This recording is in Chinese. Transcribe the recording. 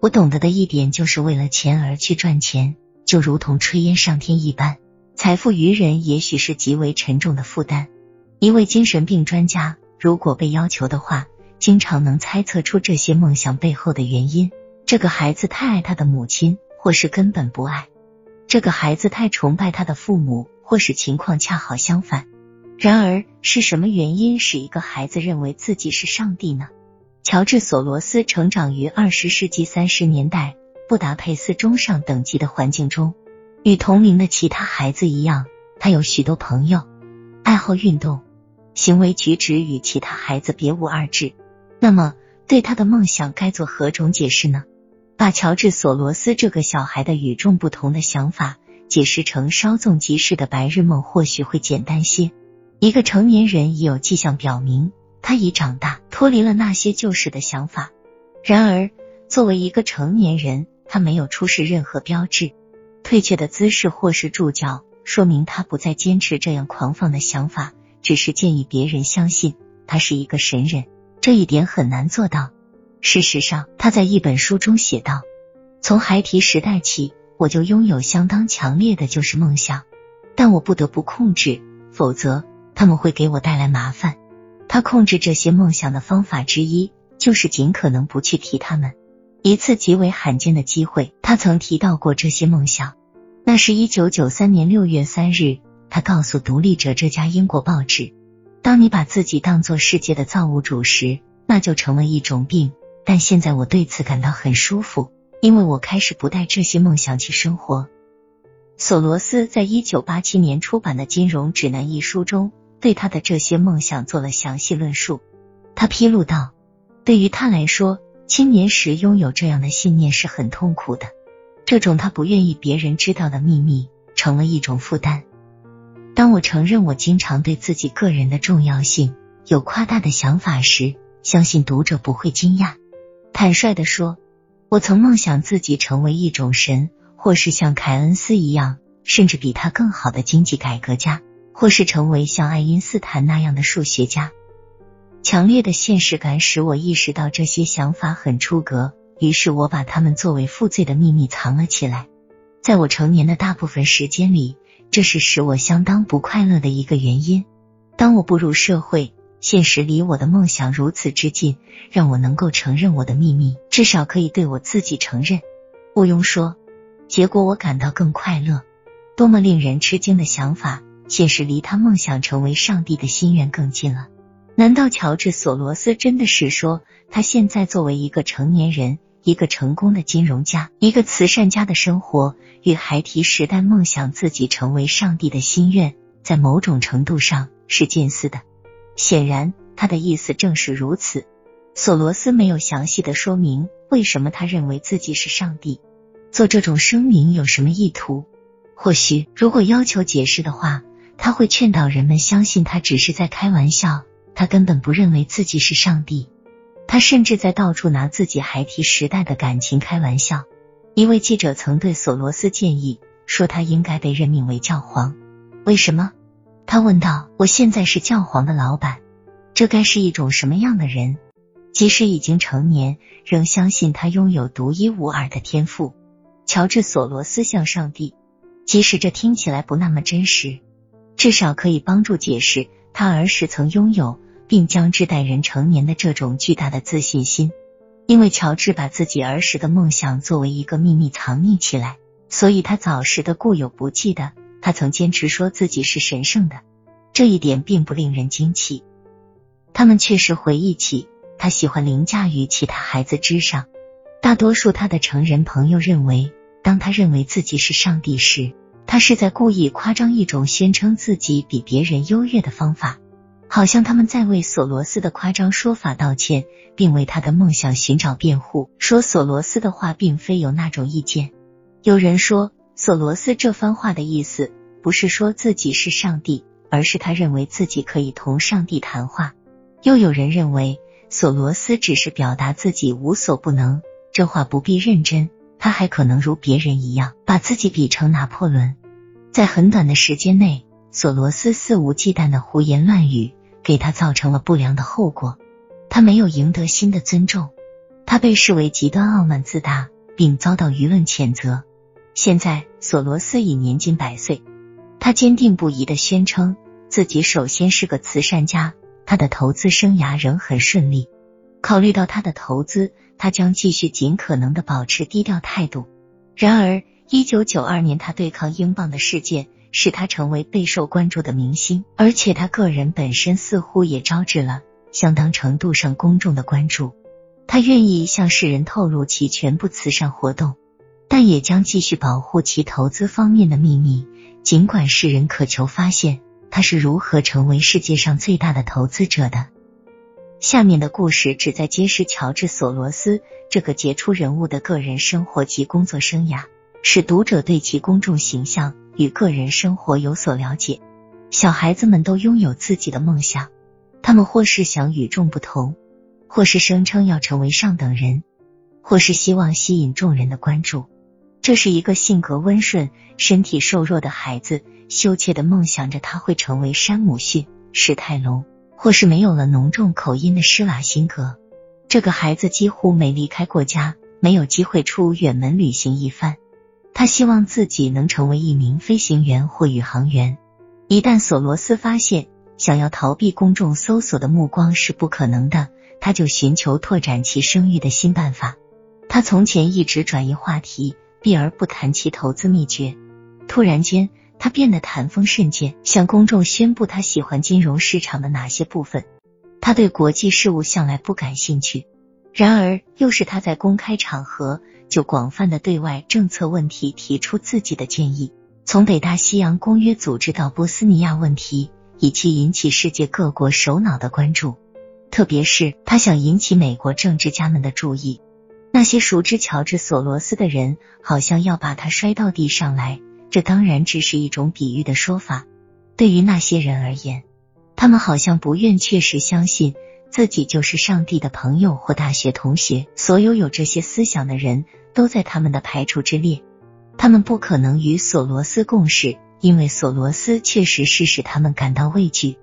我懂得的一点就是为了钱而去赚钱，就如同炊烟上天一般。财富于人也许是极为沉重的负担。一位精神病专家，如果被要求的话，经常能猜测出这些梦想背后的原因。这个孩子太爱他的母亲，或是根本不爱；这个孩子太崇拜他的父母，或是情况恰好相反。然而，是什么原因使一个孩子认为自己是上帝呢？乔治·索罗斯成长于二十世纪三十年代布达佩斯中上等级的环境中。与同龄的其他孩子一样，他有许多朋友，爱好运动，行为举止与其他孩子别无二致。那么，对他的梦想该做何种解释呢？把乔治·索罗斯这个小孩的与众不同的想法解释成稍纵即逝的白日梦，或许会简单些。一个成年人已有迹象表明，他已长大，脱离了那些旧时的想法。然而，作为一个成年人，他没有出示任何标志。退却的姿势或是助脚，说明他不再坚持这样狂放的想法，只是建议别人相信他是一个神人。这一点很难做到。事实上，他在一本书中写道：“从孩提时代起，我就拥有相当强烈的就是梦想，但我不得不控制，否则他们会给我带来麻烦。”他控制这些梦想的方法之一，就是尽可能不去提他们。一次极为罕见的机会，他曾提到过这些梦想。那是一九九三年六月三日，他告诉《独立者》这家英国报纸：“当你把自己当做世界的造物主时，那就成了一种病。但现在我对此感到很舒服，因为我开始不带这些梦想去生活。”索罗斯在一九八七年出版的《金融指南》一书中，对他的这些梦想做了详细论述。他披露道：“对于他来说，青年时拥有这样的信念是很痛苦的。”这种他不愿意别人知道的秘密成了一种负担。当我承认我经常对自己个人的重要性有夸大的想法时，相信读者不会惊讶。坦率的说，我曾梦想自己成为一种神，或是像凯恩斯一样，甚至比他更好的经济改革家，或是成为像爱因斯坦那样的数学家。强烈的现实感使我意识到这些想法很出格。于是我把它们作为负罪的秘密藏了起来。在我成年的大部分时间里，这是使我相当不快乐的一个原因。当我步入社会，现实离我的梦想如此之近，让我能够承认我的秘密，至少可以对我自己承认。毋庸说，结果我感到更快乐。多么令人吃惊的想法！现实离他梦想成为上帝的心愿更近了。难道乔治·索罗斯真的是说，他现在作为一个成年人？一个成功的金融家，一个慈善家的生活，与孩提时代梦想自己成为上帝的心愿，在某种程度上是近似的。显然，他的意思正是如此。索罗斯没有详细的说明为什么他认为自己是上帝，做这种声明有什么意图。或许，如果要求解释的话，他会劝导人们相信他只是在开玩笑，他根本不认为自己是上帝。他甚至在到处拿自己孩提时代的感情开玩笑。一位记者曾对索罗斯建议说，他应该被任命为教皇。为什么？他问道。我现在是教皇的老板，这该是一种什么样的人？即使已经成年，仍相信他拥有独一无二的天赋。乔治·索罗斯像上帝，即使这听起来不那么真实，至少可以帮助解释他儿时曾拥有。并将之待人成年的这种巨大的自信心，因为乔治把自己儿时的梦想作为一个秘密藏匿起来，所以他早时的固有不记得他曾坚持说自己是神圣的，这一点并不令人惊奇。他们确实回忆起他喜欢凌驾于其他孩子之上。大多数他的成人朋友认为，当他认为自己是上帝时，他是在故意夸张一种宣称自己比别人优越的方法。好像他们在为索罗斯的夸张说法道歉，并为他的梦想寻找辩护，说索罗斯的话并非有那种意见。有人说，索罗斯这番话的意思不是说自己是上帝，而是他认为自己可以同上帝谈话。又有人认为，索罗斯只是表达自己无所不能，这话不必认真。他还可能如别人一样，把自己比成拿破仑。在很短的时间内，索罗斯肆无忌惮的胡言乱语。给他造成了不良的后果，他没有赢得新的尊重，他被视为极端傲慢自大，并遭到舆论谴责。现在，索罗斯已年近百岁，他坚定不移的宣称自己首先是个慈善家，他的投资生涯仍很顺利。考虑到他的投资，他将继续尽可能的保持低调态度。然而，一九九二年他对抗英镑的事件使他成为备受关注的明星，而且他个人本身似乎也招致了相当程度上公众的关注。他愿意向世人透露其全部慈善活动。但也将继续保护其投资方面的秘密，尽管世人渴求发现他是如何成为世界上最大的投资者的。下面的故事旨在揭示乔治·索罗斯这个杰出人物的个人生活及工作生涯，使读者对其公众形象与个人生活有所了解。小孩子们都拥有自己的梦想，他们或是想与众不同，或是声称要成为上等人，或是希望吸引众人的关注。这是一个性格温顺、身体瘦弱的孩子，羞怯的梦想着他会成为山姆逊、史泰龙，或是没有了浓重口音的施瓦辛格。这个孩子几乎没离开过家，没有机会出远门旅行一番。他希望自己能成为一名飞行员或宇航员。一旦索罗斯发现想要逃避公众搜索的目光是不可能的，他就寻求拓展其声誉的新办法。他从前一直转移话题。避而不谈其投资秘诀。突然间，他变得谈风甚剑，向公众宣布他喜欢金融市场的哪些部分。他对国际事务向来不感兴趣，然而又是他在公开场合就广泛的对外政策问题提出自己的建议，从北大西洋公约组织到波斯尼亚问题，以其引起世界各国首脑的关注。特别是他想引起美国政治家们的注意。那些熟知乔治·索罗斯的人，好像要把他摔到地上来。这当然只是一种比喻的说法。对于那些人而言，他们好像不愿确实相信自己就是上帝的朋友或大学同学。所有有这些思想的人都在他们的排除之列。他们不可能与索罗斯共事，因为索罗斯确实是使他们感到畏惧。